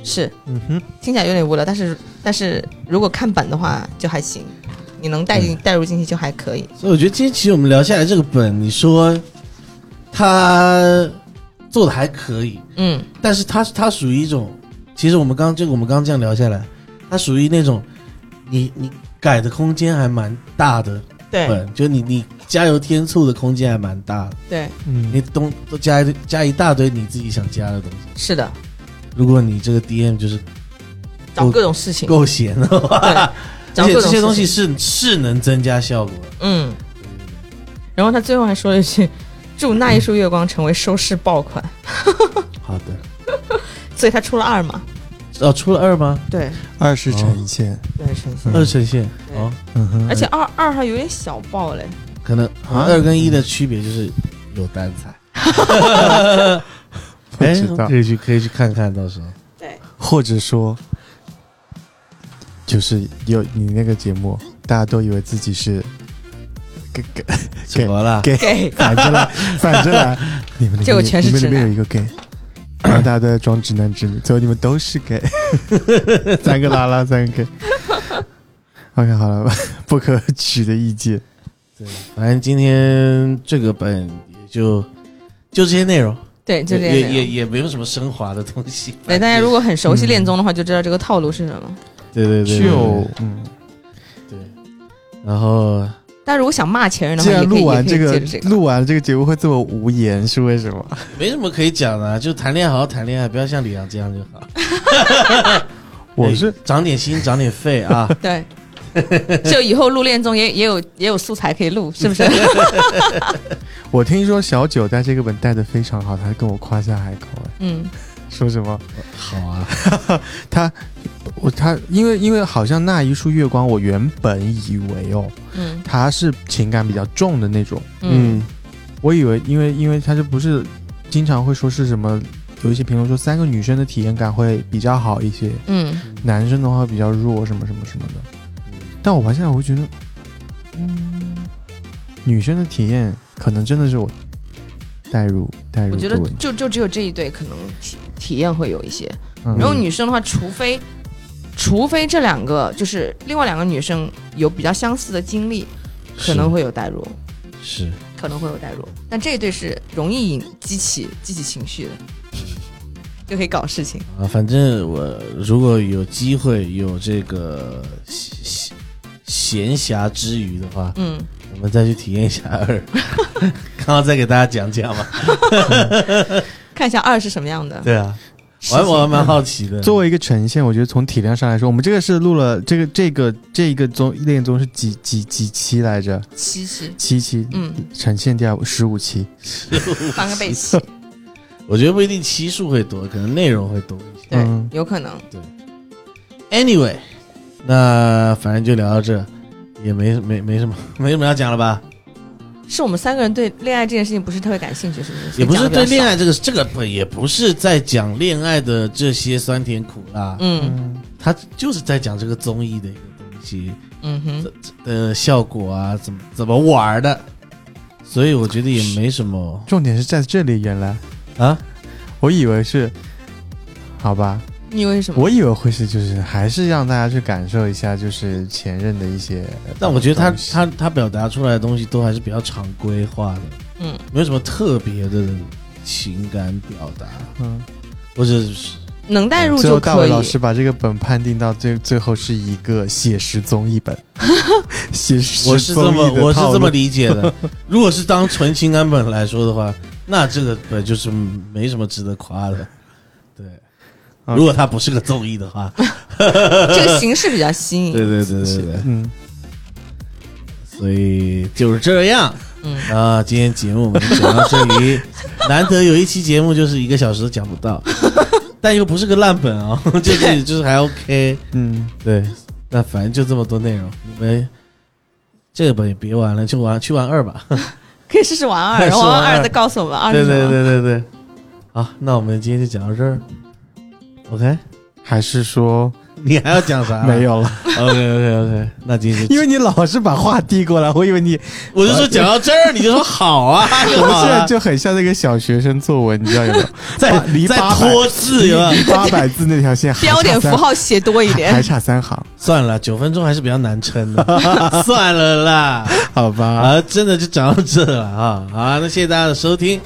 是，嗯哼，听起来有点无聊，但是但是如果看本的话就还行，你能带进带入进去就还可以。所以我觉得今天其实我们聊下来这个本，你说他做的还可以，嗯，但是它它属于一种，其实我们刚这个我们刚刚这样聊下来，它属于那种你你改的空间还蛮大的对。本，就你你加油添醋的空间还蛮大的，对，嗯。你东都加一加一大堆你自己想加的东西。是的，如果你这个 DM 就是找各种事情，够闲的话，对，而且这些东西是是能增加效果的。嗯。然后他最后还说了一句：“祝那一束月光成为收视爆款。好的，”所以他出了二嘛？哦，出了二吗？对二是呈现，对，呈现。二呈现哦，嗯哼，而且二二还有点小爆嘞，可能二跟一的区别就是有单彩。不知道哎可以去可以去看看，到时候。对，或者说，就是有你那个节目，大家都以为自己是给给怎么了？给给反着来，反着来，你们里面结果全是你们里面有一个 gay，然后大家都在装直男直女，最后你们都是 gay，三个拉拉，三个 gay。OK，好了，不可取的意见。对，反正今天这个本也就就这些内容，对，就这样。也也也没有什么升华的东西。对，大家如果很熟悉嗯恋综的话，就知道这个套路是什么。对对对对就嗯，对，然后大家如果想骂前任的话，既然也可以录完这个。录完这个节目会这么无言，是为什么？没什么可以讲的啊，就谈恋爱好好谈恋爱，不要像李阳这样就好。我是哎长点心，长点肺啊！对，就以后录恋综也也有也有素材可以录，是不是？我听说小九带这个本带的非常好，他跟我夸下海口，哎嗯，说什么？好啊，他我他因为因为好像那一束月光，我原本以为哦，嗯。他是情感比较重的那种，嗯。我以为因为因为他这不是经常会说是什么，有一些评论说三个女生的体验感会比较好一些，嗯，男生的话比较弱，什么什么什么的。但我玩下来，我会觉得，嗯，女生的体验可能真的是我代入代入我觉得。就就只有这一对可能体体验会有一些，嗯。然后女生的话，除非除非这两个就是另外两个女生有比较相似的经历，可能会有代入，是。可能会有代入，但这一对是容易引激起激起情绪的，就可以搞事情。啊，反正我如果有机会有这个闲闲暇之余的话，嗯，我们再去体验一下二，刚好再给大家讲讲嘛。看一下二是什么样的。对啊，我还我还蛮好奇的。作为一个呈现，我觉得从体量上来说，我们这个是录了这个这个这一个综恋综是几几几期来着？七期，七期，嗯，呈现第二十五期。翻个背期，我觉得不一定期数会多，可能内容会多一些。对嗯，有可能。对 Anyway，那反正就聊到这，也没没没什么没什么要讲了吧？是我们三个人对恋爱这件事情不是特别感兴趣，是不是？也不是对恋爱，这个这个不也不是在讲恋爱的这些酸甜苦辣，嗯，嗯，他就是在讲这个综艺的一个东西嗯哼，呃效果啊，怎么怎么玩的，所以我觉得也没什么。重点是在这里，原来。啊。我以为是，好吧，你以为什么？我以为会是就是还是让大家去感受一下就是前任的一些，但我觉得他他他表达出来的东西都还是比较常规化的，嗯，没有什么特别的情感表达，嗯，或者是能代入最后大伟。老师把这个本判定到最最后是一个写实综艺本，写实我是这综艺的么我是这么理解的。如果是当纯情感本来说的话，那这个本就是没什么值得夸的。如果它不是个综艺的话，这个形式比较新颖。对对对对对，嗯，所以就是这样。嗯啊，今天节目我们就讲到这里。难得有一期节目就是一个小时都讲不到，但又不是个烂本啊、就 是就是还 OK。嗯，对，那反正就这么多内容，你们这个本也别玩了，就玩去玩二吧。可以试试玩二，然后玩二再告诉我们二对对。对对对，好，那我们今天就讲到这儿。OK，还是说你还要讲啥？没。有了，OK OK OK，那今天因为你老是把话递过来，我以为你我就说讲到这儿，你就说好啊，现在就很像那个小学生作文，你知道有没有？在在离八百拖字有没有离八百字那条线标点符号写多一点还。差三行，算了，九分钟还是比较难撑的，算了啦。好吧？啊，真的就讲到这了啊！好啊，那谢谢大家的收听，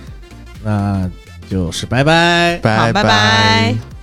那就是拜拜。拜好，拜拜。